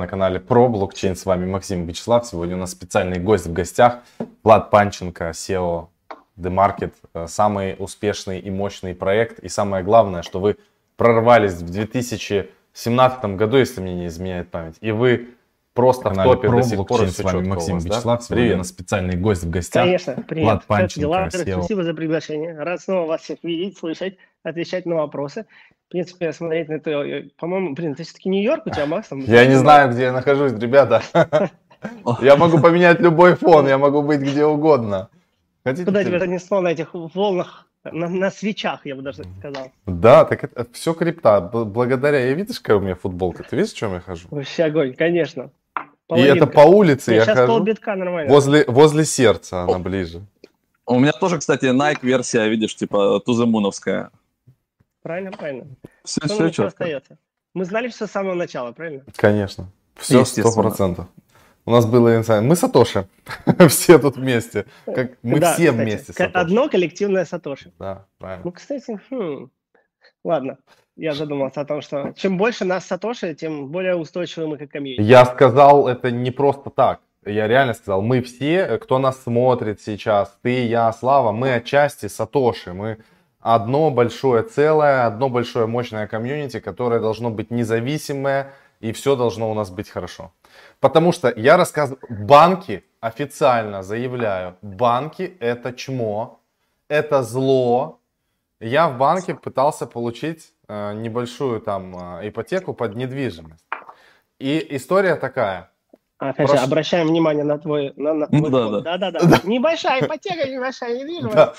на канале про блокчейн. С вами Максим Вячеслав. Сегодня у нас специальный гость в гостях. Влад Панченко, SEO The Market. Э, самый успешный и мощный проект. И самое главное, что вы прорвались в 2017 году, если мне не изменяет память. И вы просто в топе до сих пор. С вами Максим вас, Вячеслав. Да? Сегодня у нас специальный гость в гостях. Конечно, привет. Влад Панченко, дела? SEO. Спасибо за приглашение. Рад снова вас всех видеть, слышать, отвечать на вопросы в принципе, смотреть на это, э, по-моему, блин, ты все-таки Нью-Йорк у тебя, Макс? Там, я не знаю, где я нахожусь, ребята. Я могу поменять любой фон, я могу быть где угодно. Хотите Куда тебя занесло на этих волнах, на, на свечах, я бы даже сказал. Да, так это все крипта. Благодаря, я видишь, какая у меня футболка? Ты видишь, в чем я хожу? Вообще огонь, конечно. Половинка. И это по улице я, я хожу. полбитка нормально. Возле, возле сердца она ближе. У меня тоже, кстати, Nike версия, видишь, типа туземуновская. Правильно, правильно. Все, Что все четко. остается? Мы знали все с самого начала, правильно? Конечно. Все сто процентов. У нас было, мы Сатоши, все тут вместе, как мы да, все кстати, вместе. Сатоши. Одно коллективное Сатоши. Да, правильно. Ну, кстати, хм, ладно, я задумался о том, что чем больше нас Сатоши, тем более устойчивы мы как комьюнити. Я сказал это не просто так. Я реально сказал, мы все, кто нас смотрит сейчас, ты, я, Слава, мы отчасти Сатоши, мы одно большое целое, одно большое мощное комьюнити, которое должно быть независимое, и все должно у нас быть хорошо. Потому что я рассказываю, банки официально заявляю, банки это чмо, это зло. Я в банке пытался получить э, небольшую там э, ипотеку под недвижимость. И история такая. Опять Прош... же, обращаем внимание на твой... На, на твой да, да. да, да, да. Небольшая ипотека, небольшая недвижимость. Да.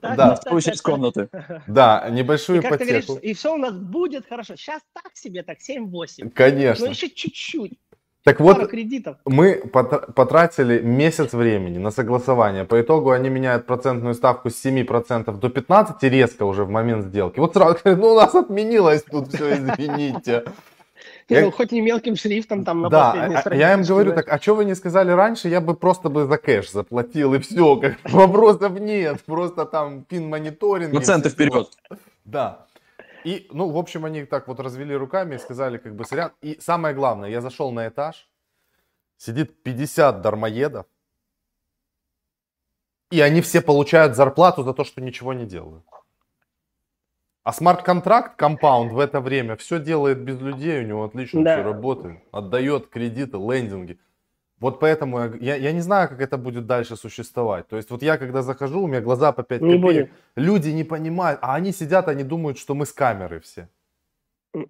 Так, да, спустить комнаты. Да, небольшую и ипотеку. Говоришь, и все у нас будет хорошо. Сейчас так себе, так 7-8. Конечно. Но еще чуть-чуть. Так вот, кредитов. мы потратили месяц времени на согласование. По итогу они меняют процентную ставку с 7% до 15% резко уже в момент сделки. Вот сразу говорят, ну у нас отменилось тут все, извините. Я... Ну, хоть не мелким шрифтом там на да, последней странице. Я им говорю, так, а что вы не сказали раньше, я бы просто бы за кэш заплатил и все, как вопросов нет, просто там пин-мониторинг. Проценты вперед. Да. И, ну, в общем, они так вот развели руками и сказали, как бы, сорян. И самое главное, я зашел на этаж, сидит 50 дармоедов, и они все получают зарплату за то, что ничего не делают. А смарт-контракт, компаунд в это время все делает без людей, у него отлично да. все работает, отдает кредиты, лендинги. Вот поэтому я, я не знаю, как это будет дальше существовать. То есть вот я когда захожу, у меня глаза по 5 не копеек, будет. люди не понимают, а они сидят, они думают, что мы с камеры все.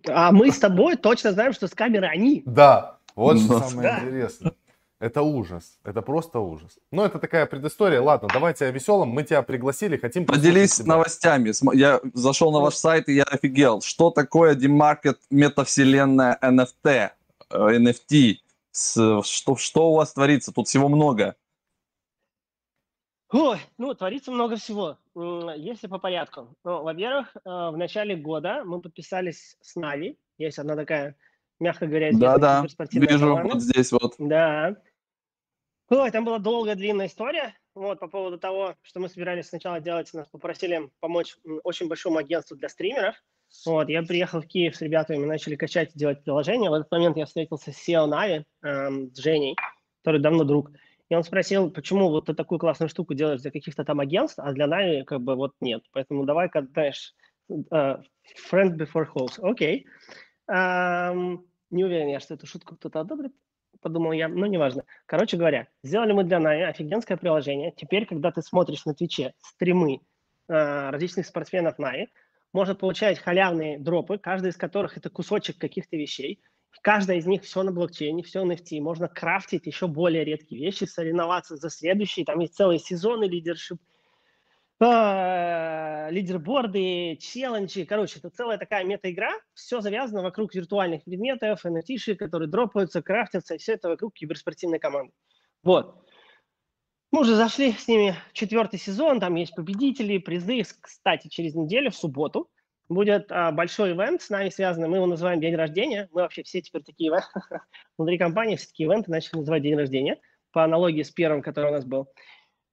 А мы с тобой точно знаем, что с камеры они. Да, вот что самое интересное. Это ужас. Это просто ужас. Ну, это такая предыстория. Ладно, давайте о веселом. Мы тебя пригласили, хотим... Поделись новостями. Я зашел на ваш сайт, и я офигел. Что такое демаркет метавселенная NFT? NFT. Э, что, что у вас творится? Тут всего много. Ой, ну, творится много всего. Если по порядку. Ну, во-первых, э, в начале года мы подписались с Нави. Есть одна такая мягко говоря, да, да. Вижу команда. вот здесь вот. Да. Ой, там была долгая, длинная история. Вот, по поводу того, что мы собирались сначала делать, нас попросили помочь очень большому агентству для стримеров. Вот, я приехал в Киев с ребятами, мы начали качать и делать приложение. В этот момент я встретился с SEO Нави, эм, с Женей, который давно друг. И он спросил, почему вот ты такую классную штуку делаешь для каких-то там агентств, а для NAVI как бы вот нет. Поэтому давай-ка, знаешь, э, friend before hoes. Окей. Okay. Не уверен я, что эту шутку кто-то одобрит, подумал я, но неважно. Короче говоря, сделали мы для NAVI офигенское приложение. Теперь, когда ты смотришь на Twitch е стримы э, различных спортсменов NAVI, можно получать халявные дропы, каждый из которых это кусочек каких-то вещей. Каждая из них все на блокчейне, все NFT. Можно крафтить еще более редкие вещи, соревноваться за следующие. Там есть целые сезоны лидершип лидерборды, челленджи. Короче, это целая такая мета-игра. Все завязано вокруг виртуальных предметов, nft которые дропаются, крафтятся, и все это вокруг киберспортивной команды. Вот. Мы уже зашли с ними в четвертый сезон, там есть победители, призы. Кстати, через неделю, в субботу, будет а, большой ивент с нами связанный, мы его называем день рождения. Мы вообще все теперь такие внутри компании, все такие ивенты начали называть день рождения, по аналогии с первым, который у нас был.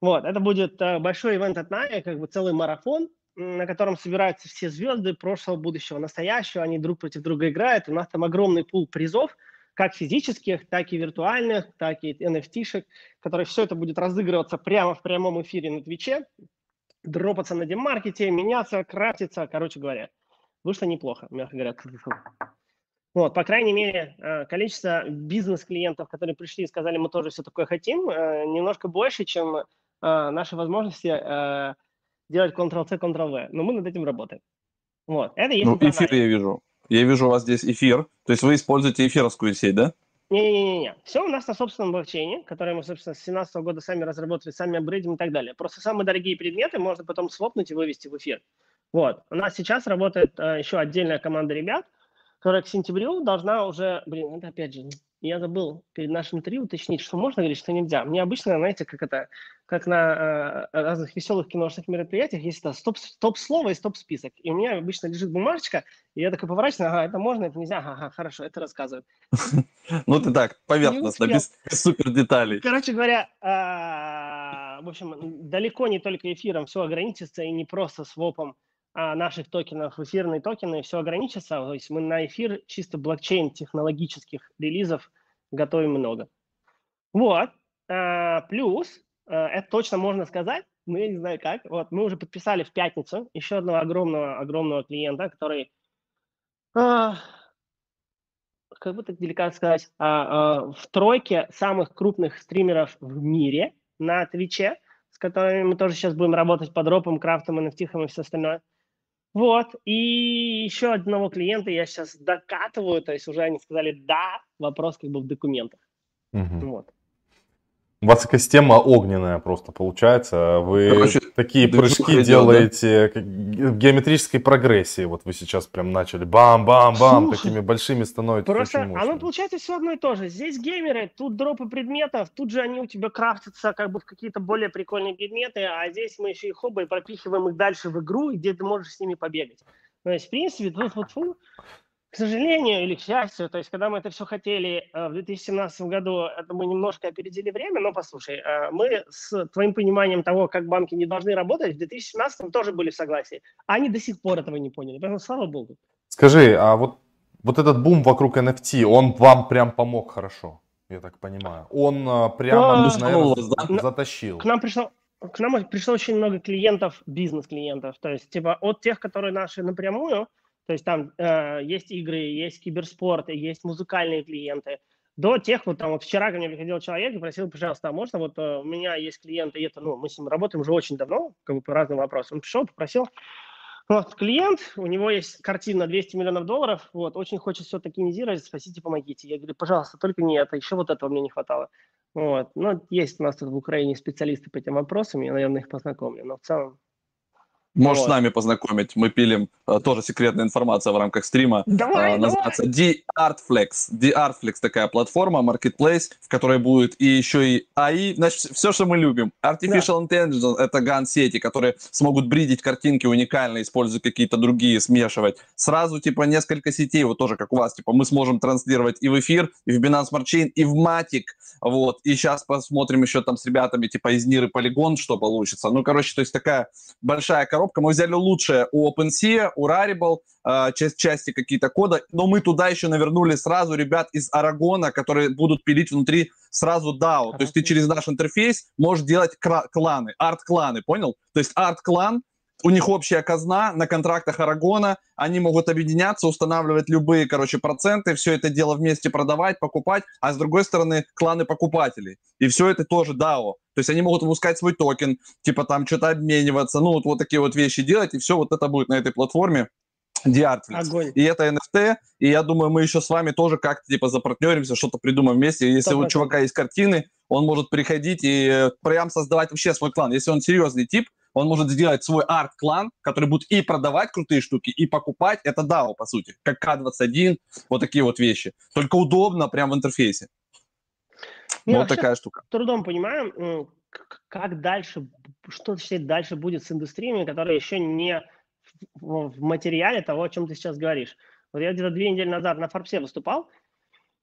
Вот, это будет э, большой ивент от Nike, как бы целый марафон, на котором собираются все звезды прошлого, будущего, настоящего. Они друг против друга играют. У нас там огромный пул призов. как физических, так и виртуальных, так и NFT-шек, которые все это будет разыгрываться прямо в прямом эфире на Твиче, дропаться на демаркете, меняться, крафтиться, короче говоря. Вышло неплохо, мягко говоря. Вот, по крайней мере, э, количество бизнес-клиентов, которые пришли и сказали, мы тоже все такое хотим, э, немножко больше, чем э, наши возможности делать Ctrl-C, Ctrl-V. Но мы над этим работаем. Вот, это есть Ну, эфир я вижу. Я вижу у вас здесь эфир. То есть вы используете эфировскую сеть, да? Не-не-не, все у нас на собственном блокчейне, который мы, собственно, с 2017 года сами разработали, сами апгрейдим и так далее. Просто самые дорогие предметы можно потом свопнуть и вывести в эфир. Вот. У нас сейчас работает э, еще отдельная команда ребят, которая к сентябрю должна уже, блин, это опять же, я забыл перед нашим интервью уточнить, что можно говорить, что нельзя. Мне обычно, знаете, как это, как на э, разных веселых киношных мероприятиях, есть это стоп, стоп-слово и стоп-список. И у меня обычно лежит бумажечка, и я такой поворачиваюсь, ага, это можно, это нельзя, ага, хорошо, это рассказываю. Ну ты так, поверхностно, без супер деталей. Короче говоря, а, в общем, далеко не только эфиром все ограничится, и не просто свопом а, наших токенов эфирные токены, все ограничится. То есть мы на эфир чисто блокчейн технологических релизов готовим много. Вот. А, плюс, а, это точно можно сказать, ну, я не знаю как. Вот, мы уже подписали в пятницу еще одного огромного, огромного клиента, который, как бы так деликатно сказать, в тройке самых крупных стримеров в мире на Твиче, с которыми мы тоже сейчас будем работать по дропам, крафтам, NFT и все остальное. Вот, и еще одного клиента я сейчас докатываю, то есть уже они сказали «да», вопрос как бы в документах. Угу. Вот. У вас экосистема огненная просто получается. Вы Короче, такие прыжки делаете да? в геометрической прогрессии. Вот вы сейчас прям начали бам-бам-бам, такими большими становитесь. Просто оно получается все одно и то же. Здесь геймеры, тут дропы предметов, тут же они у тебя крафтятся как бы в какие-то более прикольные предметы, а здесь мы еще их оба и пропихиваем их дальше в игру, где ты можешь с ними побегать. То есть, в принципе, тут вот фу, к сожалению или к счастью, то есть когда мы это все хотели э, в 2017 году, это мы немножко опередили время, но послушай, э, мы с твоим пониманием того, как банки не должны работать, в 2017 тоже были в согласии. А они до сих пор этого не поняли, поэтому слава богу. Скажи, а вот, вот этот бум вокруг NFT, он вам прям помог хорошо, я так понимаю? Он э, прямо, а, наверное, затащил? К нам пришло, к нам пришло очень много клиентов, бизнес-клиентов, то есть типа от тех, которые наши напрямую, то есть там э, есть игры, есть киберспорт, есть музыкальные клиенты. До тех, вот там вот вчера ко мне приходил человек и просил, пожалуйста, а можно, вот э, у меня есть клиенты, и это, ну, мы с ним работаем уже очень давно, как бы по разным вопросам. Он пришел, попросил, вот, клиент, у него есть картина 200 миллионов долларов, вот, очень хочет все токенизировать, спасите, помогите. Я говорю, пожалуйста, только не это, еще вот этого мне не хватало. Вот, ну, есть у нас тут в Украине специалисты по этим вопросам, я, наверное, их познакомлю, но в целом Можешь вот. с нами познакомить. Мы пилим э, тоже секретная информация в рамках стрима. Давай, э, называется давай. D-Artflex. D-Artflex такая платформа, marketplace, в которой будет и еще и AI. Значит, все, что мы любим. Artificial да. Intelligence — это ган-сети, которые смогут бридить картинки уникально, используя какие-то другие, смешивать. Сразу, типа, несколько сетей, вот тоже, как у вас, типа, мы сможем транслировать и в эфир, и в Binance Smart Chain, и в Matic. Вот. И сейчас посмотрим еще там с ребятами, типа, из Нир и Polygon, что получится. Ну, короче, то есть такая большая коробка коробка. Мы взяли лучшее у OpenSea, у Rarible, э, часть, части какие-то кода, но мы туда еще навернули сразу ребят из Арагона, которые будут пилить внутри сразу DAO. То есть ты через наш интерфейс можешь делать кланы, арт-кланы, понял? То есть арт-клан у них общая казна на контрактах Арагона, они могут объединяться, устанавливать любые, короче, проценты, все это дело вместе продавать, покупать, а с другой стороны кланы покупателей. И все это тоже DAO. То есть они могут выпускать свой токен, типа там что-то обмениваться, ну вот, вот такие вот вещи делать, и все вот это будет на этой платформе. Диартлис. И это NFT, и я думаю, мы еще с вами тоже как-то типа запартнеримся, что-то придумаем вместе. Если 100%. у чувака есть картины, он может приходить и э, прям создавать вообще свой клан. Если он серьезный тип, он может сделать свой арт-клан, который будет и продавать крутые штуки, и покупать. Это DAO, по сути, как К21, вот такие вот вещи. Только удобно прям в интерфейсе. Ну, вот такая штука. Трудом понимаем, как дальше, что дальше будет с индустриями, которые еще не в материале того, о чем ты сейчас говоришь. Вот я где-то две недели назад на Форбсе выступал,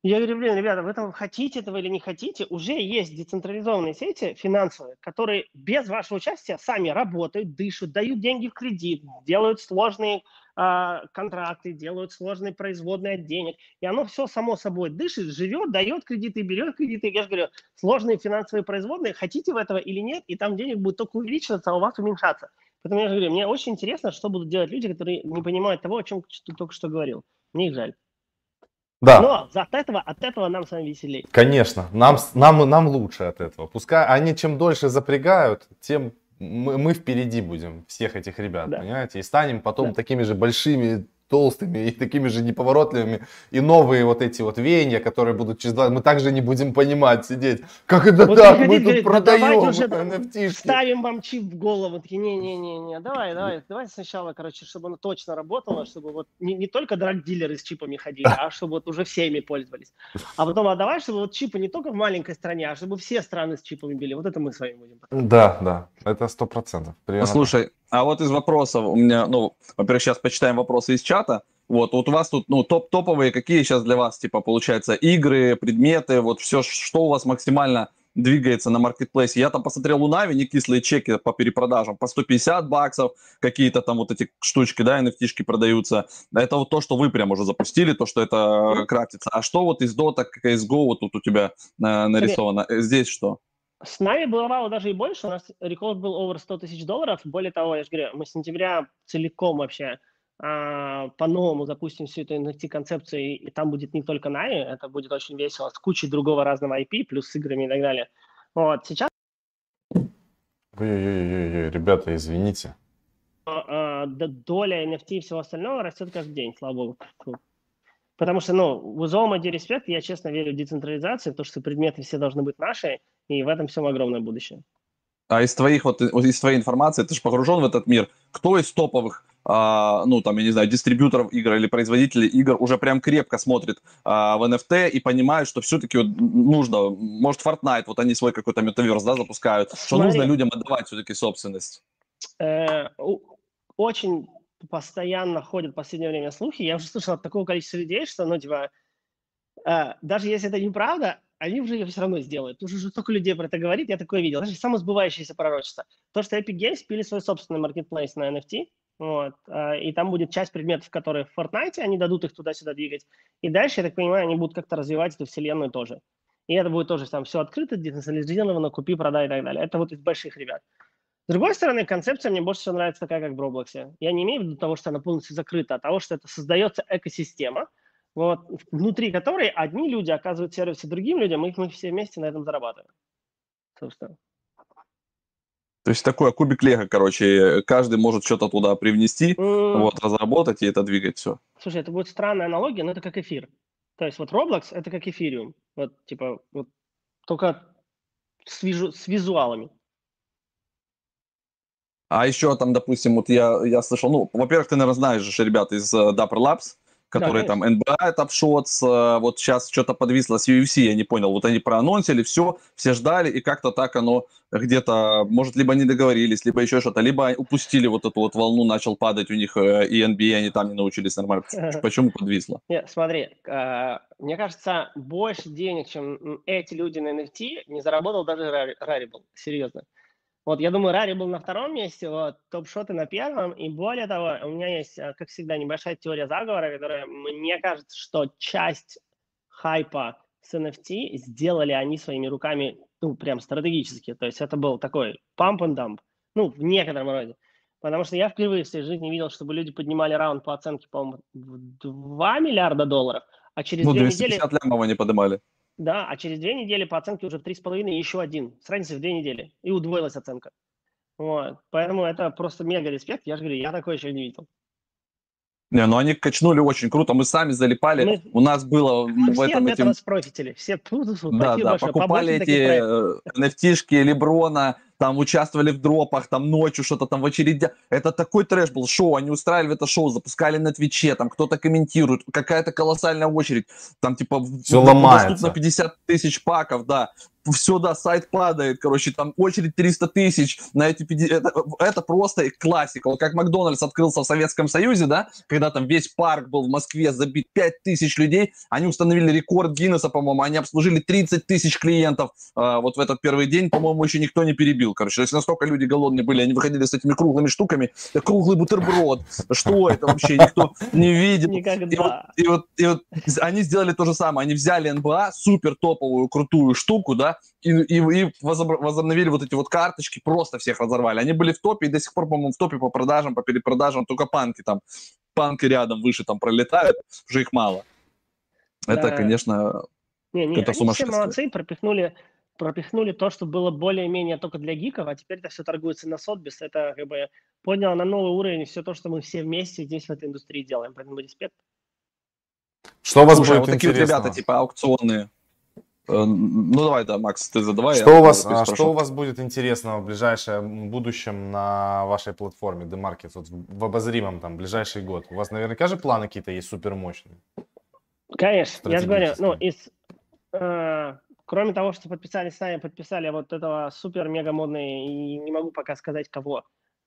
Я говорю, блин, ребята, вы там хотите этого или не хотите, уже есть децентрализованные сети финансовые, которые без вашего участия сами работают, дышат, дают деньги в кредит, делают сложные э, контракты, делают сложные производные от денег. И оно все само собой дышит, живет, дает кредиты, берет кредиты. Я же говорю, сложные финансовые производные, хотите вы этого или нет, и там денег будет только увеличиваться, а у вас уменьшаться. Поэтому я же говорю, мне очень интересно, что будут делать люди, которые не понимают того, о чем только что говорил. Мне их жаль. Да. Но от этого, от этого нам с вами веселее. Конечно, нам, нам, нам лучше от этого. Пускай они чем дольше запрягают, тем мы, мы впереди будем всех этих ребят, Да. понимаете? И станем потом Да. такими же большими, толстыми и такими же неповоротливыми. И новые вот эти вот веяния, которые будут через два... Мы также не будем понимать, сидеть. Как это Вот так? Мы тут говорит, «Да продаем уже NFT-шки». Ставим вам чип в голову. Такие, не-не-не, давай, давай, давай сначала, короче, чтобы оно точно работало, чтобы вот не, не только драг-дилеры с чипами ходили, а чтобы вот уже все ими пользовались. А потом, а давай, чтобы вот чипы не только в маленькой стране, а чтобы все страны с чипами были. Вот это мы с вами будем. Да, да, это сто процентов. Слушай, а вот из вопросов у меня, ну, во-первых, сейчас почитаем вопросы из чата. Вот, вот у вас тут, ну, топ-топовые, какие сейчас для вас, типа, получается, игры, предметы, вот все, что у вас максимально двигается на маркетплейсе. Я там посмотрел у Нави не кислые чеки по перепродажам, по 150 баксов, какие-то там вот эти штучки, да, NFT-шки продаются. Это вот то, что вы прям уже запустили, то, что это крафтится. А что вот из Dota, CSGO вот тут у тебя э, нарисовано? Э, Здесь что? С нами бывало даже и больше. У нас рекорд был over 100 тысяч долларов. Более того, я же говорю, мы с сентября целиком вообще а, по-новому запустим всю эту NFT-концепцию, и там будет не только Нави, это будет очень весело, с кучей другого разного IP, плюс с играми и так далее. Вот, сейчас Ой-ой-ой, ребята, извините. а, д- доля NFT и всего остального растет каждый день, слава богу. Потому что, ну, в ID Respect я честно верю в децентрализацию, в то, что предметы все должны быть наши, и в этом всем огромное будущее. А из твоих вот из твоей информации, ты же погружен в этот мир. Кто из топовых, а, ну там я не знаю, дистрибьюторов игр или производителей игр уже прям крепко смотрит а, в NFT и понимает, что все-таки вот нужно, может Fortnite, вот они свой какой-то метаверс, да, запускают, что Смотри. нужно людям отдавать все-таки собственность. Э, очень постоянно ходят в последнее время слухи. Я уже слышал от такого количества людей, что, ну, типа, э, даже если это неправда, они уже ее все равно сделают. Уже же столько людей про это говорит, я такое видел. Даже самосбывающееся пророчество. То, что Epic Games пили свой собственный маркетплейс на NFT, вот, э, и там будет часть предметов, которые в Fortnite, они дадут их туда-сюда двигать. И дальше, я так понимаю, они будут как-то развивать эту вселенную тоже. И это будет тоже там все открыто, децентрализировано, купи, продай и так далее. Это вот из больших ребят. С другой стороны, концепция мне больше всего нравится такая, как в Роблоксе. Я не имею в виду того, что она полностью закрыта, а того, что это создается экосистема, вот, внутри которой одни люди оказывают сервисы другим людям, и мы все вместе на этом зарабатываем. Собственно. То есть такой кубик Лего, короче, каждый может что-то туда привнести, М, вот, разработать и это двигать все. Слушай, это будет странная аналогия, но это как эфир. То есть вот Roblox – это как эфириум. Вот, типа, вот, только с, визу- с визуалами. А еще там, допустим, вот я, я слышал, ну, во-первых, ты, наверное, знаешь же ребят из э, Dapper Labs, которые там NBA, Top Shots, э, вот сейчас что-то подвисло с UFC, я не понял, вот они проанонсили, все, все ждали, и как-то так оно где-то, может, либо не договорились, либо еще что-то, либо упустили вот эту вот волну, начал падать у них э, и NBA, они там не научились нормально. Почему подвисло? Нет, смотри, э, мне кажется, больше денег, чем эти люди на NFT, не заработал даже Rari- Rarible, серьезно. Вот, я думаю, Рари был на втором месте, вот, топ-шоты на первом, и более того, у меня есть, э, как всегда, небольшая теория заговора, которая, мне кажется, что часть хайпа с NFT сделали они своими руками, ну, прям стратегически, то есть это был такой pump and dump, ну, в некотором роде. Потому что я впервые в своей жизни видел, чтобы люди поднимали раунд по оценке, по-моему, в 2 миллиарда долларов, а через Ну, две недели... 250 лямов они поднимали. Да, а через две недели по оценке уже в три с половиной еще один. С разницей в две недели. И удвоилась оценка. Вот. Поэтому это просто мега респект. Я же говорю, я такое еще не видел. Не, ну они качнули очень круто, мы сами залипали, Мы- у нас было Мы в все этом от этим... этого спрофитили. Все, Да, да, покупали эти проектов. э, NFT-шки Леброна, там участвовали в дропах, там ночью что-то там в очереди. Это такой трэш был, шоу, они устраивали это шоу, запускали на Твиче, там кто-то комментирует, какая-то колоссальная очередь, там типа в- Всё в- ломается. доступно 50 тысяч паков, да. все, да, сайт падает, короче, там очередь 300 тысяч на эти 50... Это, это просто классика. Вот как Макдональдс открылся в Советском Союзе, да, когда там весь парк был в Москве, забит 5 тысяч людей, они установили рекорд Гиннесса, по-моему, они обслужили 30 тысяч клиентов э, вот в этот первый день, по-моему, еще никто не перебил, короче. То есть настолько люди голодные были, они выходили с этими круглыми штуками, круглый бутерброд, что это вообще, никто не видит. Никогда. И вот, и вот, и вот они сделали то же самое, они взяли НБА, супер топовую, крутую штуку, да, и, и, и возобновили вот эти вот карточки, просто всех разорвали. Они были в топе, и до сих пор, по-моему, в топе по продажам, по перепродажам, только панки там, панки рядом выше там пролетают, уже их мало. Да. Это, конечно, не, не, это они все молодцы, пропихнули, пропихнули то, что было более-менее только для гиков, а теперь это все торгуется на Сотбис. Это как бы подняло на новый уровень все то, что мы все вместе здесь в этой индустрии делаем. Поэтому респект. Что у вас Слушай, будет вот такие вот ребята, типа аукционные, Э, ну давай, да, Макс, ты задавай. Что, у вас, а, что у вас будет интересного в ближайшем будущем на вашей платформе The вот в обозримом там ближайший год? У вас наверняка же планы какие-то есть супермощные? Конечно, я же говорю, ну, из, э, кроме того, что подписали с нами, подписали вот этого супер-мега модный, и не могу пока сказать кого,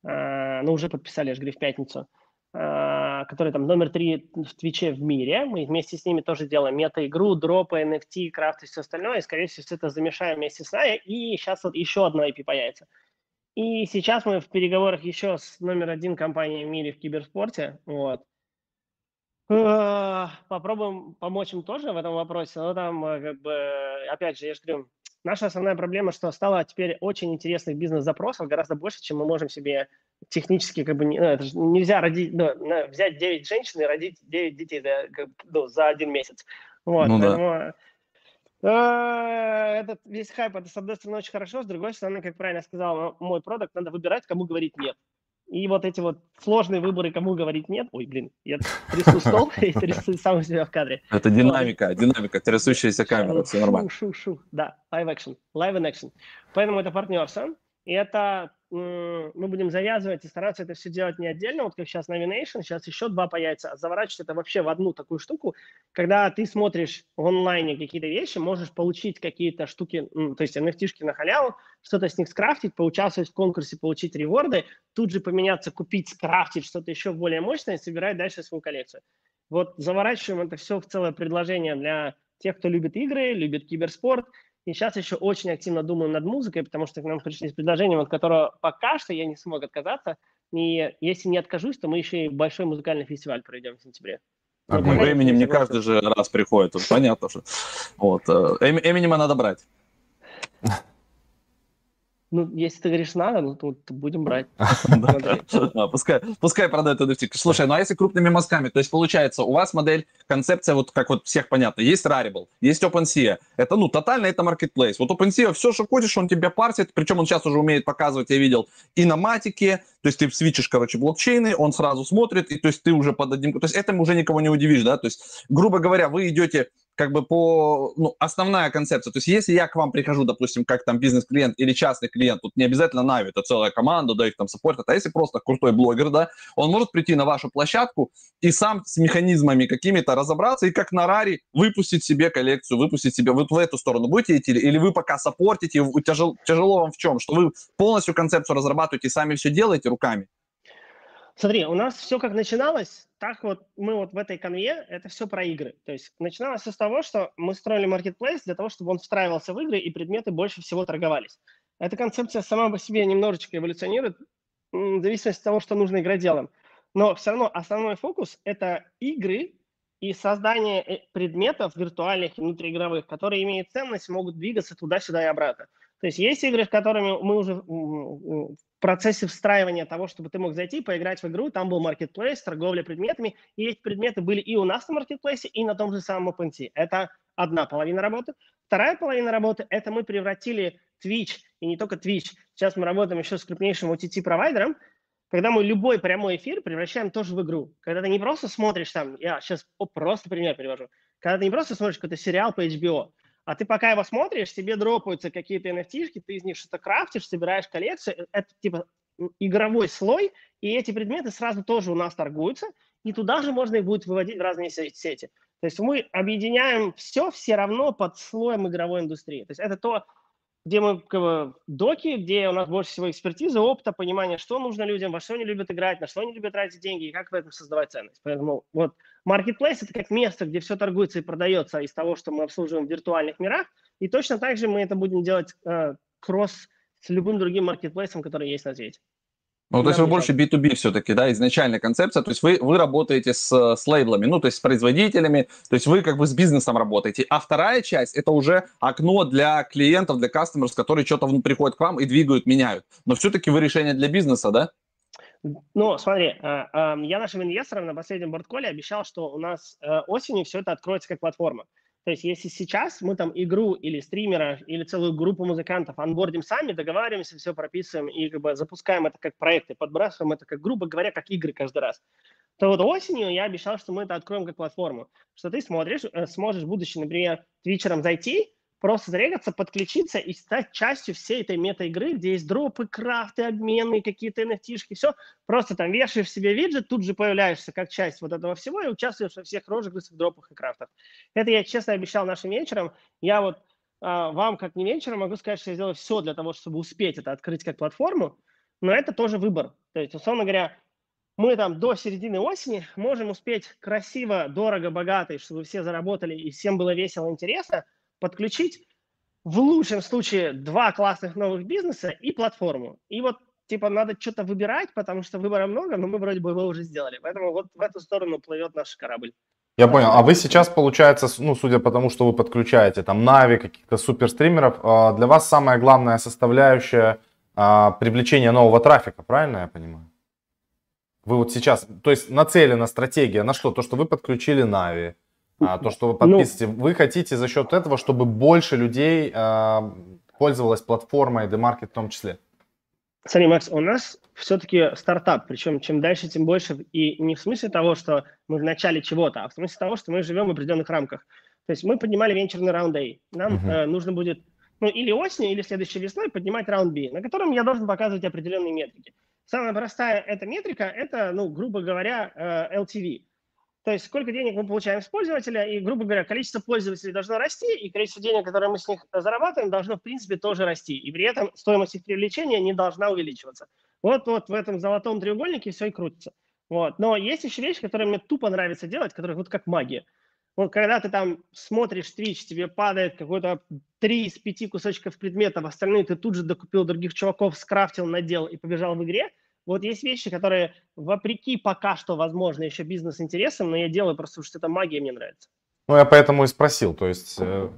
э, но уже подписали, я же говорю, в пятницу. А, который там номер три в Твиче в мире. Мы вместе с ними тоже делаем мета-игру, дропы, NFT, крафт и все остальное. И, скорее всего, все это замешаем вместе с нами. И сейчас вот еще одно IP появится. И сейчас мы в переговорах еще с номер один компанией в мире в киберспорте. Вот. А, попробуем помочь им тоже в этом вопросе. Но там, э, как бы, опять же, я же говорю, наша основная проблема, что стало теперь очень интересных бизнес-запросов, гораздо больше, чем мы можем себе технически как бы ну, это же нельзя родить, ну, взять 9 женщин и родить 9 детей да, как, ну, за один месяц. Вот, ну, поэтому, да. э, этот весь хайп, это с одной стороны очень хорошо, с другой стороны, как правильно сказал мой продукт, надо выбирать, кому говорить нет. И вот эти вот сложные выборы, кому говорить нет. Ой, блин, я трясу стол и трясу сам себя в кадре. Это динамика, вот. динамика, трясущаяся камера, все нормально. Шу, шу, шу, да, live action, live in action. Поэтому это партнерство. И это мы будем завязывать и стараться это все делать не отдельно, вот как сейчас Navination, сейчас еще два появится, а заворачивать это вообще в одну такую штуку, когда ты смотришь в онлайне какие-то вещи, можешь получить какие-то штуки, то есть NFT-шки на халяву, что-то с них скрафтить, поучаствовать в конкурсе, получить реворды, тут же поменяться, купить, скрафтить что-то еще более мощное и собирать дальше свою коллекцию. Вот заворачиваем это все в целое предложение для тех, кто любит игры, любит киберспорт – и сейчас еще очень активно думаем над музыкой, потому что к нам пришли с предложением, от которого пока что я не смог отказаться. И если не откажусь, то мы еще и большой музыкальный фестиваль проведем в сентябре. А ну, Эминем не каждый же раз приходит, понятно же. Вот. Э, Эминема надо брать. Ну, если ты говоришь надо, ну, то, будем брать. Пускай, пускай продает NFT. Слушай, ну а если крупными мазками, то есть получается, у вас модель, концепция, вот как вот всех понятно, есть Rarible, есть OpenSea. Это, ну, тотально это marketplace. Вот OpenSea, все, что хочешь, он тебя парсит, причем он сейчас уже умеет показывать, я видел, и на матике, то есть ты свечишь, короче, блокчейны, он сразу смотрит, и то есть ты уже под одним... То есть этим уже никого не удивишь, да? То есть, грубо говоря, вы идете как бы по, ну, основная концепция. То есть если я к вам прихожу, допустим, как там бизнес-клиент или частный клиент, тут не обязательно Нави, это целая команда, да, их там саппортят, а если просто крутой блогер, да, он может прийти на вашу площадку и сам с механизмами какими-то разобраться и как на Рари выпустить себе коллекцию, выпустить себе, вот в эту сторону будете идти, или вы пока саппортите, тяжело, тяжело вам в чем, что вы полностью концепцию разрабатываете, сами все делаете руками? Смотри, у нас все как начиналось, так вот мы вот в этой конве, это все про игры. То есть начиналось все с того, что мы строили маркетплейс для того, чтобы он встраивался в игры и предметы больше всего торговались. Эта концепция сама по себе немножечко эволюционирует в зависимости от того, что нужно игроделам. Но все равно основной фокус – это игры и создание э, предметов виртуальных и внутриигровых, которые имеют ценность, могут двигаться туда-сюда и обратно. То есть есть игры, с которыми мы уже в процессе встраивания того, чтобы ты мог зайти, поиграть в игру, там был маркетплейс, торговля предметами, и эти предметы были и у нас на маркетплейсе, и на том же самом OpenSea. Это одна половина работы. Вторая половина работы – это мы превратили Twitch, и не только Twitch, сейчас мы работаем еще с крупнейшим OTT-провайдером, когда мы любой прямой эфир превращаем тоже в игру. Когда ты не просто смотришь там, я сейчас просто пример привожу, когда ты не просто смотришь какой-то сериал по HBO, а ты пока его смотришь, тебе дропаются какие-то nft ты из них что-то крафтишь, собираешь коллекцию. Э, это типа игровой слой, и эти предметы сразу тоже у нас торгуются, и туда же можно их будет выводить в разные сети. То есть мы объединяем все все равно под слоем игровой индустрии. То есть это то, где мы как бы, доки, где у нас больше всего экспертизы, опыта, понимания, что нужно людям, во что они любят играть, на что они любят тратить деньги и как в этом создавать ценность. Поэтому вот Marketplace – это как место, где все торгуется и продается из того, что мы обслуживаем в виртуальных мирах, и точно так же мы это будем делать э, кросс с любым другим маркетплейсом, который есть на свете. Ну, то есть вы больше B2B все-таки, да, изначальная концепция, то есть вы, вы работаете с, с лейблами, ну, то есть с производителями, то есть вы как бы с бизнесом работаете. А вторая часть – это уже окно для клиентов, для customers, которые что-то приходят к вам и двигают, меняют. Но все-таки вы решение для бизнеса, да? Ну, смотри, а, а, я нашим инвесторам на последнем бортколе обещал, что у нас э, осенью все это откроется как платформа. То есть если сейчас мы там игру или стримера, или целую группу музыкантов анбордим сами, договариваемся, все прописываем и как бы запускаем это как проекты, подбрасываем это как, грубо говоря, как игры каждый раз, то вот осенью я обещал, что мы это откроем как платформу, что ты смотришь, э, сможешь, будучи, например, твичером зайти, просто зарегаться, подключиться и стать частью всей этой мета-игры, где есть дропы, крафты, обмены, какие-то nft все. Просто там вешаешь себе виджет, тут же появляешься как часть вот этого всего и участвуешь во всех розыгрышах, дропах и крафтах. Это я честно обещал нашим вечерам. Я вот а, вам, как не вечером, могу сказать, что я сделаю все для того, чтобы успеть это открыть как платформу, но это тоже выбор. То есть, условно говоря, мы там до середины осени можем успеть красиво, дорого, богато, и чтобы все заработали и всем было весело, интересно – подключить в лучшем случае два классных новых бизнеса и платформу. И вот типа надо что-то выбирать, потому что выбора много, но мы вроде бы его уже сделали. Поэтому вот в эту сторону плывет наш корабль. Я понял. А вы сейчас, получается, ну, судя по тому, что вы подключаете там Нави, каких-то суперстримеров, а, для вас самая главная составляющая а, привлечение нового трафика, правильно я понимаю? Вы вот сейчас, то есть нацелена стратегия на что? То, что вы подключили Нави, а, то, что вы ну, подписываете, ну, вы хотите за счет этого, чтобы больше людей а, пользовалась платформой DeMarket в том числе? Смотри, Макс, у нас все-таки стартап, причем чем дальше, тем больше, и не в смысле того, что мы в начале чего-то, а в смысле того, что мы живем в определенных рамках. То есть мы поднимали венчурный раунд A. Нам uh-huh. э, нужно будет, ну, или осенью, или следующей весной поднимать раунд B, на котором я должен показывать определенные метрики. Самая простая эта метрика, это, ну, грубо говоря, э, LTV. То есть сколько денег мы получаем с пользователя, и, грубо говоря, количество пользователей должно расти, и количество денег, которое мы с них зарабатываем, должно, в принципе, тоже расти. И при этом стоимость их привлечения не должна увеличиваться. Вот, вот в этом золотом треугольнике все и крутится. Вот. Но есть еще вещи, которые мне тупо нравится делать, которые вот как магия. Вот когда ты там смотришь Twitch, тебе падает какой-то три из пяти кусочков предметов, остальные ты тут же докупил других чуваков, скрафтил, надел и побежал в игре – вот есть вещи, которые вопреки пока что, возможно, еще бизнес-интересам, но я делаю просто, потому что это магия мне нравится. Ну, я поэтому и спросил, то есть э,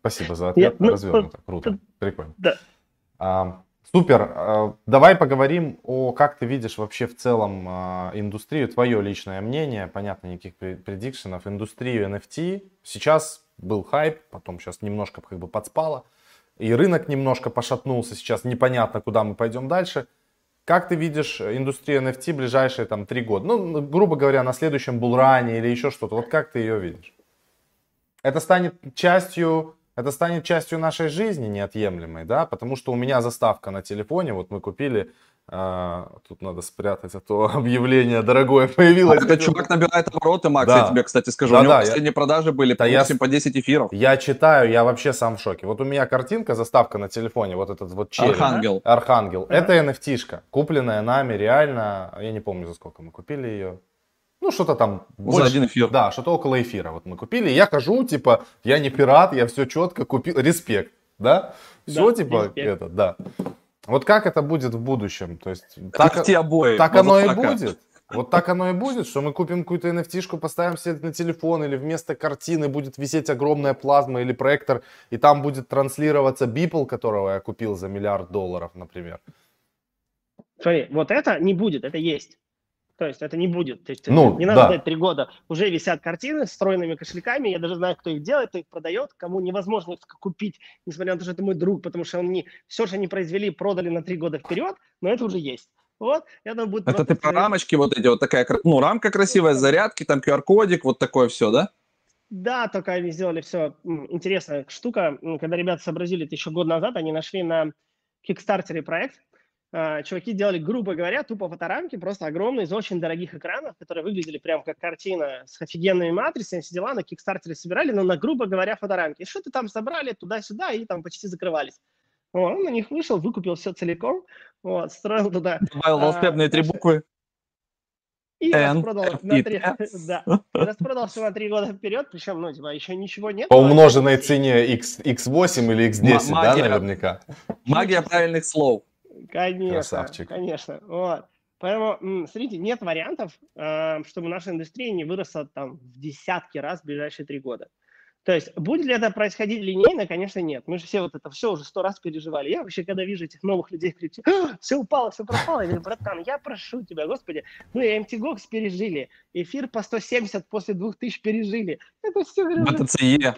спасибо за ответ, я, ну, развернуто, круто, прикольно. Да. А, супер, а, давай поговорим о, как ты видишь вообще в целом а, индустрию, твое личное мнение, понятно, никаких предикшенов, индустрию NFT. Сейчас был хайп, потом сейчас немножко как бы подспало, и рынок немножко пошатнулся, сейчас непонятно, куда мы пойдем дальше – как ты видишь индустрию NFT в ближайшие там три года? Ну, грубо говоря, на следующем булране или еще что-то. Вот как ты ее видишь? Это станет частью, это станет частью нашей жизни неотъемлемой, да? Потому что у меня заставка на телефоне, вот мы купили а, тут надо спрятать, а то объявление дорогое появилось. Этот чувак набирает обороты, Макс, да. я тебе, кстати, скажу. Да, у него да, последние я... продажи были да, по 8, я... по 10 эфиров. Я читаю, я вообще сам в шоке. Вот у меня картинка, заставка на телефоне, вот этот вот череп. Архангел. Архангел. Да. Это NFT-шка, купленная нами реально, я не помню, за сколько мы купили ее. Ну, что-то там... Больше, за один эфир. Да, что-то около эфира вот мы купили. Я хожу, типа, я не пират, я все четко купил. Респект, да? Все, да, типа, респект. это, да. Вот как это будет в будущем? То есть так, обои, так оно и будет. Вот так оно и будет, что мы купим какую-то NFT-шку, поставим себе на телефон, или вместо картины будет висеть огромная плазма или проектор, и там будет транслироваться Beeple, которого я купил за миллиард долларов, например. Смотри, вот это не будет, это есть. То есть это не будет. То есть ну, не надо да. ждать три года. Уже висят картины с встроенными кошельками. Я даже знаю, кто их делает, кто их продает, кому невозможно их купить, несмотря на то, что это мой друг, потому что он не, все же они произвели, продали на три года вперед, но это уже есть. Вот, я думаю, будет... Это ты по рамочке вот эти вот такая, ну, рамка красивая, зарядки, там QR-кодик, вот такое все, да? Да, только они сделали все. Интересная штука. Когда ребята сообразили это еще год назад, они нашли на Кикстартере проект, чуваки делали, грубо говоря, тупо фоторамки, просто огромные, из очень дорогих экранов, которые выглядели прям как картина с офигенными матрицами, все дела, на Кикстартере собирали, но на, грубо говоря, фоторамки. И что-то там собрали туда-сюда и там почти закрывались. Он на них вышел, выкупил все целиком, вот, строил туда. Добавил а, волшебные три наши- буквы. И N, распродал на три, да, распродал все на три года вперед, причем, ну, типа, еще ничего нет. По но умноженной цене X, X8 или X10, Ма- да, магия. наверняка? Магия правильных слов. Конечно, Красавчик. конечно. Вот. Поэтому, смотрите, нет вариантов, э, чтобы наша индустрия не выросла там в десятки раз в ближайшие три года. То есть, будет ли это происходить линейно? Конечно, нет. Мы же все вот это все уже сто раз переживали. Я вообще, когда вижу этих новых людей в крипте, все упало, все пропало, я говорю, братан, я прошу тебя, господи, мы MTGOX пережили, эфир по 170 после 2000 пережили. Это все, БТЦЕ.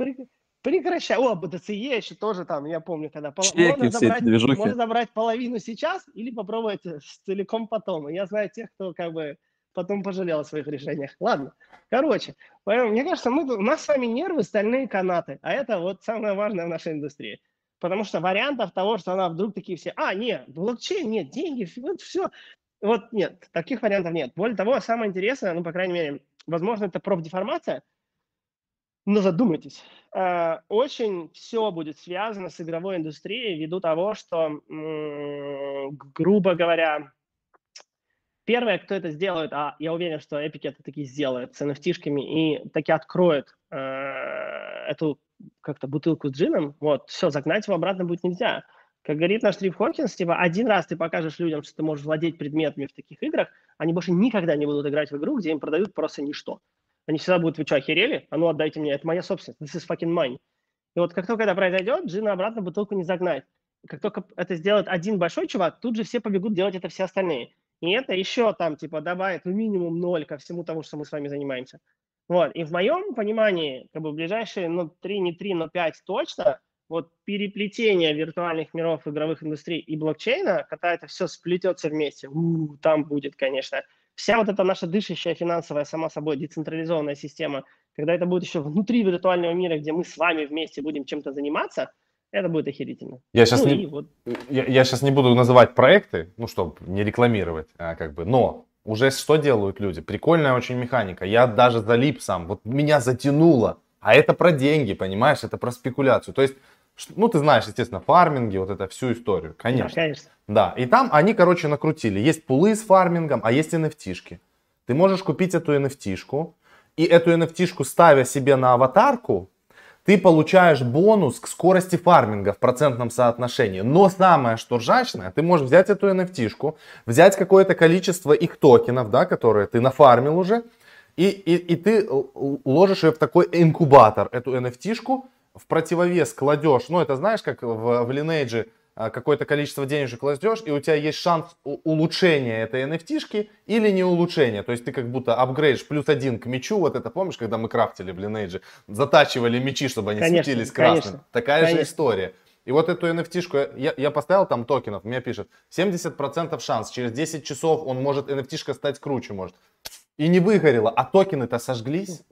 Прек- Прекращай. О, БТЦЕ еще тоже там, я помню, когда... пол- Чеки, можно, забрать, можно забрать половину сейчас или попробовать целиком потом. Я знаю тех, кто как бы потом пожалел о своих решениях. Ладно. Короче, поэтому, мне кажется, мы, у нас с вами нервы, стальные канаты. А это вот самое важное в нашей индустрии. Потому что вариантов того, что она вдруг такие все, а, нет, блокчейн, нет, деньги, вот все. Вот нет, таких вариантов нет. Более того, самое интересное, ну, по крайней мере, возможно, это профдеформация, но задумайтесь. Э, Очень все будет связано с игровой индустрией ввиду того, что, грубо говоря, первое, кто это сделает, а я уверен, что Epic это таки сделает с nft и таки откроет э, эту как-то бутылку с джином, вот, все, загнать его обратно будет нельзя. Как говорит наш Трив Хокинс, типа, один раз ты покажешь людям, что ты можешь владеть предметами в таких играх, они больше никогда не будут играть в игру, где им продают просто ничто. Они всегда будут, вы что, охерели? А ну отдайте мне, это моя собственность, this is fucking mine. И вот как только это произойдет, джина обратно бутылку не загнать. Как только это сделает один большой чувак, тут же все побегут делать это все остальные. И это еще там, типа, добавит минимум ноль ко всему тому, что мы с вами занимаемся. Вот. И в моем понимании, как бы ближайшие, ну, 3, не 3, но 5 точно, вот переплетение виртуальных миров игровых индустрий и блокчейна, когда это все сплетется вместе, у, там будет, конечно, вся вот эта наша дышащая финансовая, сама собой, децентрализованная система, когда это будет еще внутри виртуального мира, где мы с вами вместе будем чем-то заниматься, это будет охерительно. Я сейчас ну не, вот, я, я сейчас не буду называть проекты, ну, чтобы не рекламировать, а, как бы, но уже что делают люди? Прикольная очень механика. Я даже залип сам, вот меня затянуло. А это про деньги, понимаешь? Это про спекуляцию. То есть, ну, ты знаешь, естественно, фарминги, вот это всю историю, да, конечно. конечно. Да, и там они, короче, накрутили. Есть пулы с фармингом, а есть NFT-шки. Ты можешь купить эту NFT-шку, и эту NFT-шку ставя себе на аватарку, ты получаешь бонус к скорости фарминга в процентном соотношении. Но самое что ржачное, ты можешь взять эту NFT-шку, взять какое-то количество их токенов, да, которые ты нафармил уже, и, и, и ты ложишь ее в такой инкубатор, эту NFT-шку, в противовес кладешь, ну это знаешь, как в, в Lineage а, какое-то количество денежек кладешь, и у тебя есть шанс улучшения этой NFT-шки или не улучшения. То есть ты как будто апгрейдишь плюс один к мечу. Вот это помнишь, когда мы крафтили в Lineage, затачивали мечи, чтобы они Конечно, светились красным. конечно, Такая же конечно. история. И вот эту NFT-шку, я, я поставил там токенов, мне пишет, 70% шанс, через 10 часов он может, NFT-шка стать круче может. И не выгорело, а токены-то сожглись.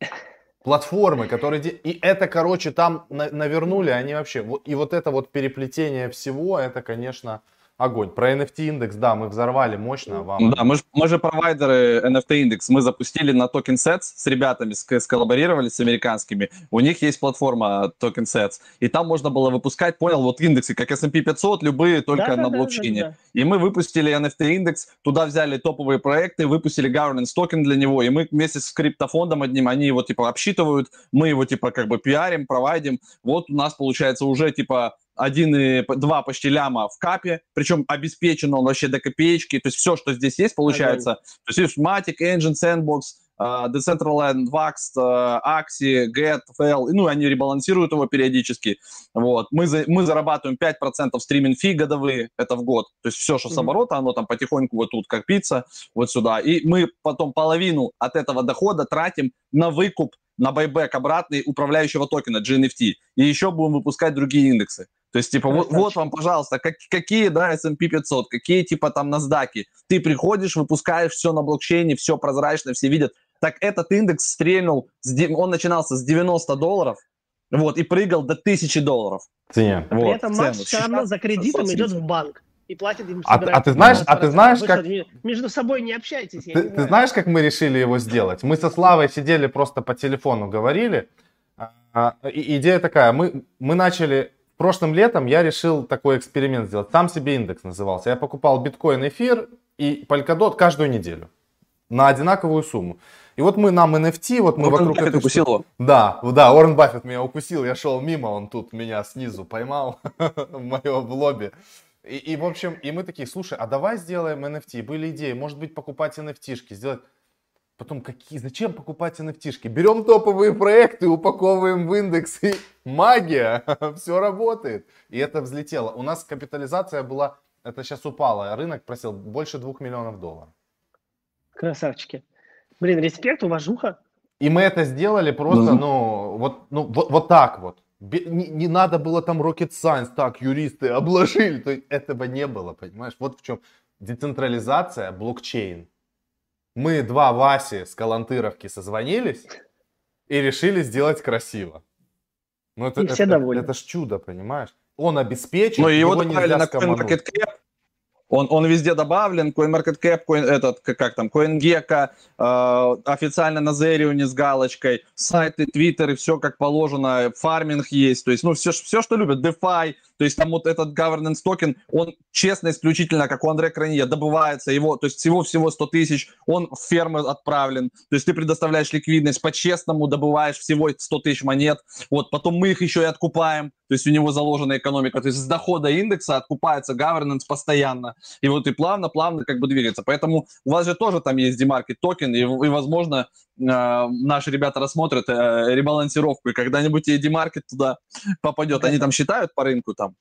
Платформы, которые... И это, короче, там на- навернули, они вообще... И вот это вот переплетение всего, это, конечно, огонь. Про NFT индекс, да, мы взорвали мощно. Вам Да, мы же, мы же провайдеры NFT индекс. Мы запустили на Token Sets с ребятами, с- сколлаборировали с американскими. У них есть платформа Token Sets. И там можно было выпускать, понял, вот индексы, как S&P 500, любые, только Да, да, на да, блокчейне. да, да. И мы выпустили NFT индекс, туда взяли топовые проекты, выпустили governance токен для него, и мы вместе с криптофондом одним, они его типа обсчитывают, мы его типа как бы пиарим, провайдим. Вот у нас получается уже типа 1,2 почти ляма в капе, причем обеспечено он вообще до копеечки, то есть все, что здесь есть, получается. То есть Matic, Engine, Sandbox, э, Decentraland, Vax, Axie, Get, FL, ну, они ребалансируют его периодически. Вот. Мы, за- мы зарабатываем 5% стриминг фи годовые, это в год. То есть все, что с оборота, оно там потихоньку вот тут копится, вот сюда. И мы потом половину от этого дохода тратим на выкуп, на байбек обратный управляющего токена GNFT. И еще будем выпускать другие индексы. То есть, типа, вот, Красавчик. вот вам, пожалуйста, как, какие, да, S&P 500, какие, типа, там, NASDAQ. Ты приходишь, выпускаешь все на блокчейне, все прозрачно, все видят. Так этот индекс стрельнул, он начинался с 90 долларов, вот, и прыгал до 1000 долларов. цене. При Вот, этом цену. Макс все равно за кредитом идет в банк и платит им. А- а ты знаешь- а ты 15%. знаешь, Вы как- что, между собой не общаетесь? я Ты, не ты знаешь, как мы решили его сделать? Мы со Славой сидели просто по телефону, говорили. А, и идея такая, мы, мы начали прошлым летом я решил такой эксперимент сделать. Там себе индекс назывался. Я покупал биткоин, эфир и Polkadot каждую неделю на одинаковую сумму. И вот мы нам NFT, вот мы Уоррен вокруг Баффет этой укусил его. Да, да, Уоррен Баффет меня укусил, я шел мимо, он тут меня снизу поймал в моем лобби. И, и, в общем, и мы такие, слушай, а давай сделаем NFT. Были идеи, может быть, покупать NFT-шки, сделать... Потом какие, зачем покупать NFT-шки? Берем топовые проекты, упаковываем в индекс, и магия, все работает. И это взлетело. У нас капитализация была, это сейчас упало, рынок просил больше двух миллионов долларов. Красавчики. Блин, респект, уважуха. И мы это сделали просто, Мгм. ну, вот, ну, вот, вот так вот. Не, не надо было там rocket science, так, юристы обложили. То есть этого не было, понимаешь? Вот в чем децентрализация, блокчейн. Мы два Васи с Калантыровки созвонились и решили сделать красиво. Ну, это, И все это, довольны. это ж чудо, понимаешь? Он обеспечен, Ну, и его его добавили нельзя на скомануть. CoinMarketCap. Он, он везде добавлен, CoinMarketCap, Coin, этот, как, как там, CoinGecko, э, официально на Зерионе с галочкой, сайты, твиттеры, все как положено, фарминг есть, то есть, ну, все, все, что любят, DeFi, то есть там вот этот governance токен, он честно, исключительно, как у Андрея Кранье, добывается его, то есть всего-всего 100 тысяч, он в фермы отправлен, то есть ты предоставляешь ликвидность, по-честному добываешь всего 100 тысяч монет, вот, потом мы их еще и откупаем, то есть у него заложена экономика, то есть с дохода индекса откупается governance постоянно, и вот и плавно-плавно как бы двигается. Поэтому у вас же тоже там есть DMarket токен, и, и возможно, э, наши ребята рассмотрят э, ребалансировку, и когда-нибудь и DMarket туда попадет. Они там считают по рынку там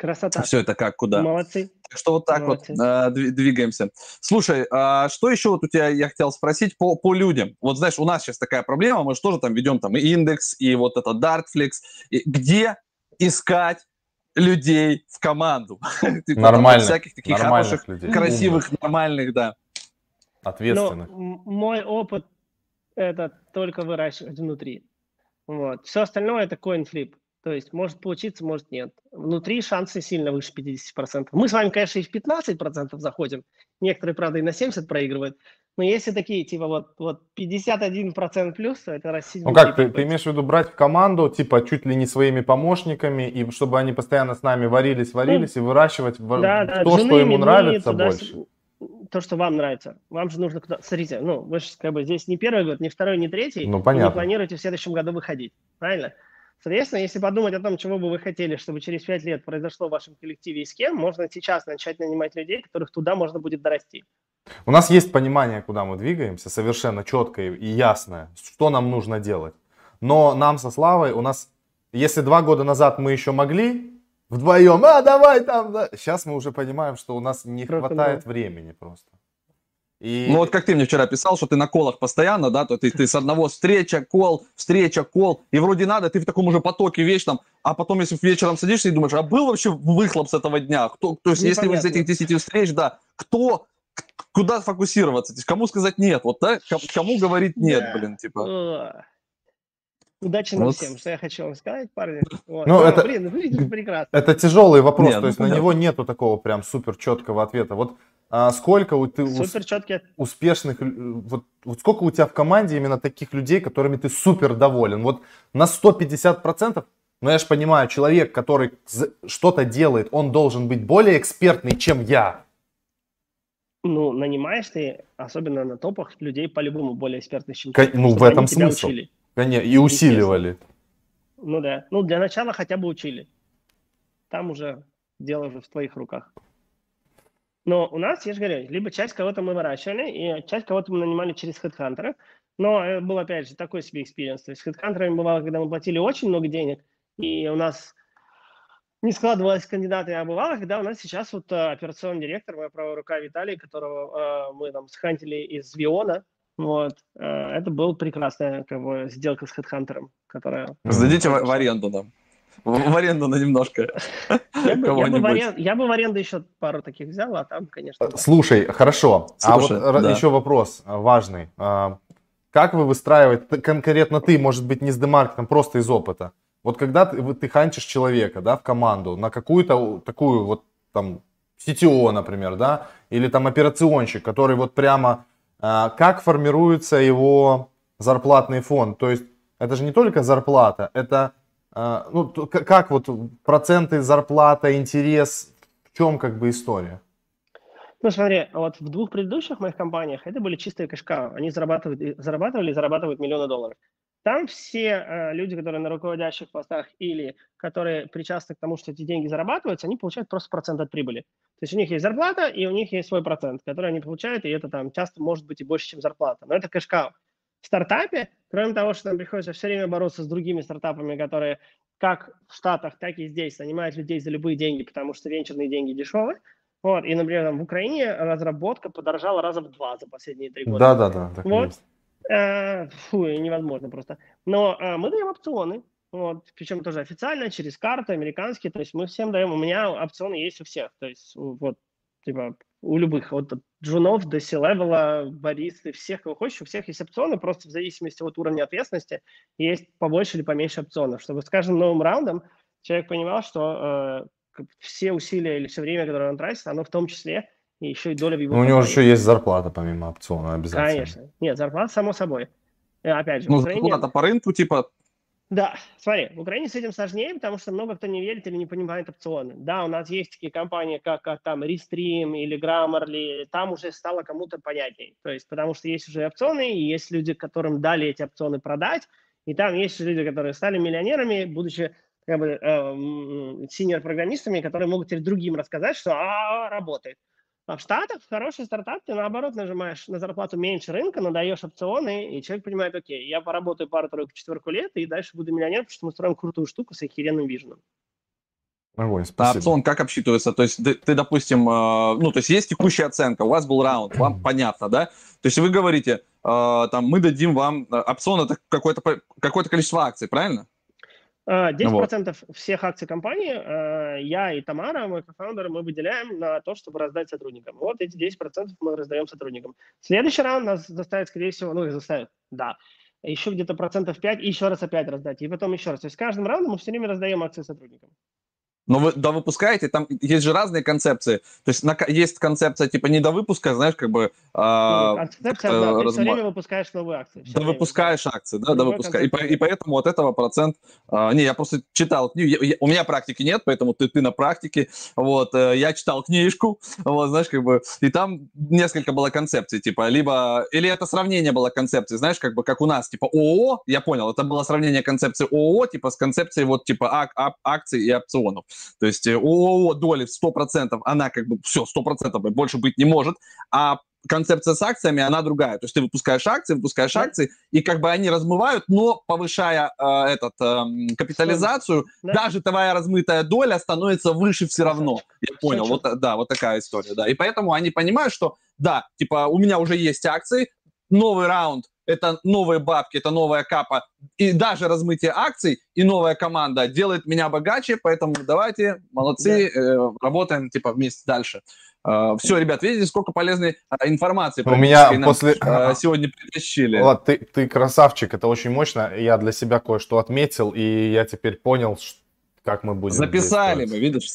Красота. все это как, куда. Молодцы. Так что вот так Молодцы. вот э, дви- двигаемся. Слушай, а что еще вот у тебя я хотел спросить по, по людям? Вот знаешь, у нас сейчас такая проблема, мы же тоже там ведем там и индекс, и вот это Dartflix. И где искать людей в команду? Типа Нормальных, Всяких таких нормальных хороших, людей. красивых, нормальных, да. Ответственных. Но м- мой опыт это только выращивать внутри. Вот. Все остальное это coin flip. То есть может получиться, может нет. Внутри шансы сильно выше 50%. Мы с вами, конечно, и в 15% заходим. Некоторые, правда, и на 70% проигрывают. Но если такие, типа, вот, вот 51% плюс, то это растить Ну как, ты, ты имеешь в виду брать в команду, типа, чуть ли не своими помощниками, и чтобы они постоянно с нами варились, варились, и выращивать в- Ну, Да, да, то, что ему нравится туда- больше? То, что вам нравится. Вам же нужно куда... Смотрите, ну, вы же как бы здесь не первый год, не второй, не третий. Ну, и понятно. не планируете в следующем году выходить. Правильно? Соответственно, если подумать о том, чего бы вы хотели, чтобы через пять лет произошло в вашем коллективе и с кем, можно сейчас начать нанимать людей, которых туда можно будет дорасти. У нас есть понимание, куда мы двигаемся, совершенно четкое и ясное, что нам нужно делать. Но нам со Славой, у нас, если два года назад мы еще могли вдвоем, а давай там, да. сейчас мы уже понимаем, что у нас не Просто хватает времени просто. И Ну вот как ты мне вчера писал, что ты на колах постоянно, да, то ты, ты с одного встреча, кол, встреча, кол, и вроде надо, ты в таком уже потоке там, а потом если вечером садишься и думаешь, а был вообще выхлоп с этого дня? Кто, то есть если вы из Непонятно. этих 10 встреч, да, кто, куда фокусироваться? То есть кому сказать нет? Вот, да? Ком- Кому говорить нет, Да. блин, типа. Удачи нам Вот. всем, что я хочу вам сказать, парни. Вот. Ну, А, это- Блин, выглядите прекрасно. Это тяжелый вопрос, Не, то ну, есть на понятно. него нету такого прям супер четкого ответа. Вот а, сколько у ты Супер четкий. успешных, вот, вот сколько у тебя в команде именно таких людей, которыми ты супер доволен? Вот на 150%, но я же понимаю, человек, который что-то делает, он должен быть более экспертный, чем я. Ну, нанимаешь ты, особенно на топах, людей по-любому более экспертных, чем ты, ну, в этом смысл. учили. Конечно, и усиливали. Ну да. Ну, для начала хотя бы учили. Там уже дело уже в твоих руках. Но у нас, я же говорю, либо часть кого-то мы выращивали, и часть кого-то мы нанимали через HeadHunter. Но это был, опять же, такой себе experience. То есть с HeadHunter бывало, когда мы платили очень много денег, и у нас не складывалось кандидаты, а бывало, когда у нас сейчас вот э, операционный директор, моя правая рука Виталий, которого э, мы там схантили из Виона, вот, э, это была прекрасная как бы, сделка с HeadHunter, которая Сдадите в, в аренду нам. В, в аренду на немножко. Я бы, я, бы в арен- я бы в аренду еще пару таких взял, а там, конечно, да. Слушай, хорошо. а вот Слушай, да. еще вопрос а, важный. А, Как вы выстраиваете, конкретно ты, может быть, не с демаркетом, просто из опыта. Вот когда ты, ты ханчишь человека, да, в команду, на какую-то такую вот там CTO, например, да, или там операционщик, который вот прямо, а, как формируется его зарплатный фонд? То есть это же не только зарплата, это ну, то, к- как вот проценты, зарплата, интерес, в чем как бы история? Ну, смотри, вот в двух предыдущих моих компаниях это были чистые кэшкау. Они зарабатывают, зарабатывали и зарабатывают миллионы долларов. Там все э, люди, которые на руководящих постах или которые причастны к тому, что эти деньги зарабатываются, они получают просто процент от прибыли. То есть у них есть зарплата, и у них есть свой процент, который они получают, и это там часто может быть и больше, чем зарплата. Но это кэшкау. В стартапе, кроме того, что нам приходится все время бороться с другими стартапами, которые как в Штатах, так и здесь нанимают людей за любые деньги, потому что венчурные деньги дешевые, вот, и, например, там, в Украине разработка подорожала раза в два за последние три года. Да, да, да, так и Вот. есть. Э, фу, невозможно просто. Но э, мы даем опционы, вот, причем тоже официально, через карты американские, то есть мы всем даем, у меня опционы есть у всех, то есть вот, типа, у любых, вот от джунов до C-левела, баристы, всех, кого хочешь, у всех есть опционы, просто в зависимости от уровня ответственности есть побольше или поменьше опционов, чтобы с каждым новым раундом человек понимал, что э, все усилия или все время, которое он тратит, оно в том числе и еще и доля в его Ну, у него же еще есть зарплата помимо опциона обязательно. Конечно. Нет, зарплата, само собой. Э, Опять же, Ну, Украине... зарплата по рынку, типа, Да, смотри, в Украине с этим сложнее, потому что много кто не верит или не понимает опционы. Да, у нас есть такие компании, как, как там Restream или Grammarly, там уже стало кому-то понятней. То есть, потому что есть уже опционы, и есть люди, которым дали эти опционы продать, и там есть люди, которые стали миллионерами, будучи как бы э, синьор-программистами, которые могут теперь другим рассказать, что а, работает. А в Штатах хороший стартап, ты наоборот нажимаешь на зарплату меньше рынка, надаешь опционы, и человек понимает, окей, я поработаю пару-тройку, четверку лет, и дальше буду миллионером, потому что мы строим крутую штуку с охеренным виженом. Огонь, а опцион как обсчитывается? То есть ты, ты, допустим, э, ну, то есть есть текущая оценка, у вас был раунд, вам понятно, да? То есть вы говорите, э, там, мы дадим вам э, опцион, это какое-то, какое-то количество акций, правильно? А, 10% Вот. всех акций компании э, я и Тамара, мой кофаундер, мы выделяем на то, чтобы раздать сотрудникам. Вот эти 10% мы раздаем сотрудникам. Следующий раунд нас заставит, скорее всего, ну, их заставит, да, еще где-то процентов 5, и еще раз опять раздать, и потом еще раз. То есть каждым раундом мы все время раздаем акции сотрудникам. Но вы довыпускаете, там есть же разные концепции. То есть на, есть концепция типа не до выпуска, знаешь, как бы а, Концепция как-то одна, ты разма- все время выпускаешь новые акции. да выпускаешь акции, да, да выпускаешь. И, по- концепции и поэтому от этого процент... а, не, я просто читал книгу, я- я- у меня практики нет, поэтому ты, ты на практике. Вот, э, я читал книжку, вот, знаешь, как бы, и там несколько было концепций, типа, либо... Или это сравнение было концепций, знаешь, как бы, как у нас, типа, ООО, я понял, это было сравнение концепции ООО, типа, с концепцией вот, типа, ак- ак- акций и опционов. То есть э, ООО доли в 100%, она как бы все, 100% и больше быть не может, а концепция с акциями, она другая. То есть ты выпускаешь акции, выпускаешь Да. акции, и как бы они размывают, но повышая э, этот, эм, капитализацию, Да. даже твоя размытая доля становится выше все равно. Я Всё понял, вот, э, да, вот такая история, да. И поэтому они понимают, что, да, типа, у меня уже есть акции, новый раунд, это новые бабки, это новая капа, и даже размытие акций и новая команда делает меня богаче, поэтому давайте, молодцы, э, работаем, типа, вместе дальше. все, ребят, видите, сколько полезной э, информации У меня нам, после- э, сегодня притащили. Влад, ты, ты красавчик, это очень мощно. Я для себя кое-что отметил, и я теперь понял, как мы будем Записали мы, видишь?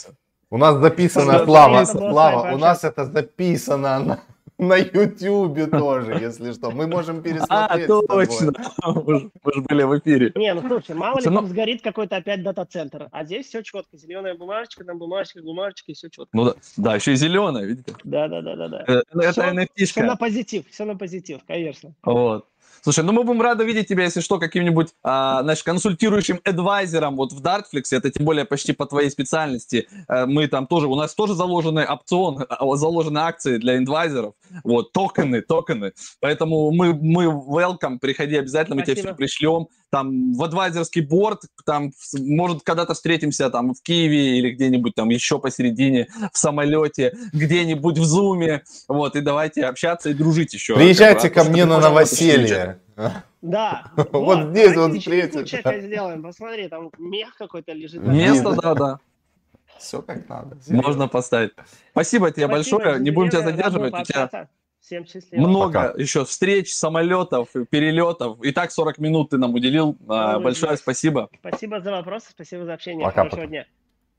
У нас записано, Слава, Слава, у нас это записано на, YouTube тоже, если что. Мы можем А, пересмотреть. тобой. точно, мы же были в эфире. Не, ну слушай, мало ли там сгорит какой-то опять дата-центр. А здесь все четко. Зеленая бумажечка, там бумажечка, бумажечка, и все четко. Ну да, да, еще и зеленая, видите? Да, да, да, да, да. Э, Это NFT. Все на позитив, все на позитив, конечно. Вот. Слушай, ну мы будем рады видеть тебя, если что, каким-нибудь, а, знаешь, консультирующим адвайзером вот в Dartflix, это тем более почти по твоей специальности. Э, Мы там тоже, у нас тоже заложены опцион, а, заложены акции для адвайзеров, вот, токены, токены. Поэтому мы, мы welcome, приходи обязательно, мы тебе Спасибо. все пришлем. Там в адвайзерский борт, там, может, когда-то встретимся там в Киеве или где-нибудь там еще посередине, в самолете, где-нибудь в Зуме, вот, и давайте общаться и дружить еще. Приезжайте Как ко мне на что Да. Вот здесь вот чека сделаем. Посмотри, там мех какой-то лежит. Место, полу. да, да. Все как надо. Можно поставить. Спасибо тебе Спасибо, большое. Не будем тебя задерживать. У тебя пообщаться. Всем счастливо. много Пока. еще встреч, самолетов, перелетов. И так 40 минут ты нам уделил. Ой, Большое спасибо. Спасибо за вопросы, спасибо за общение. Пока, Хорошего пока. дня.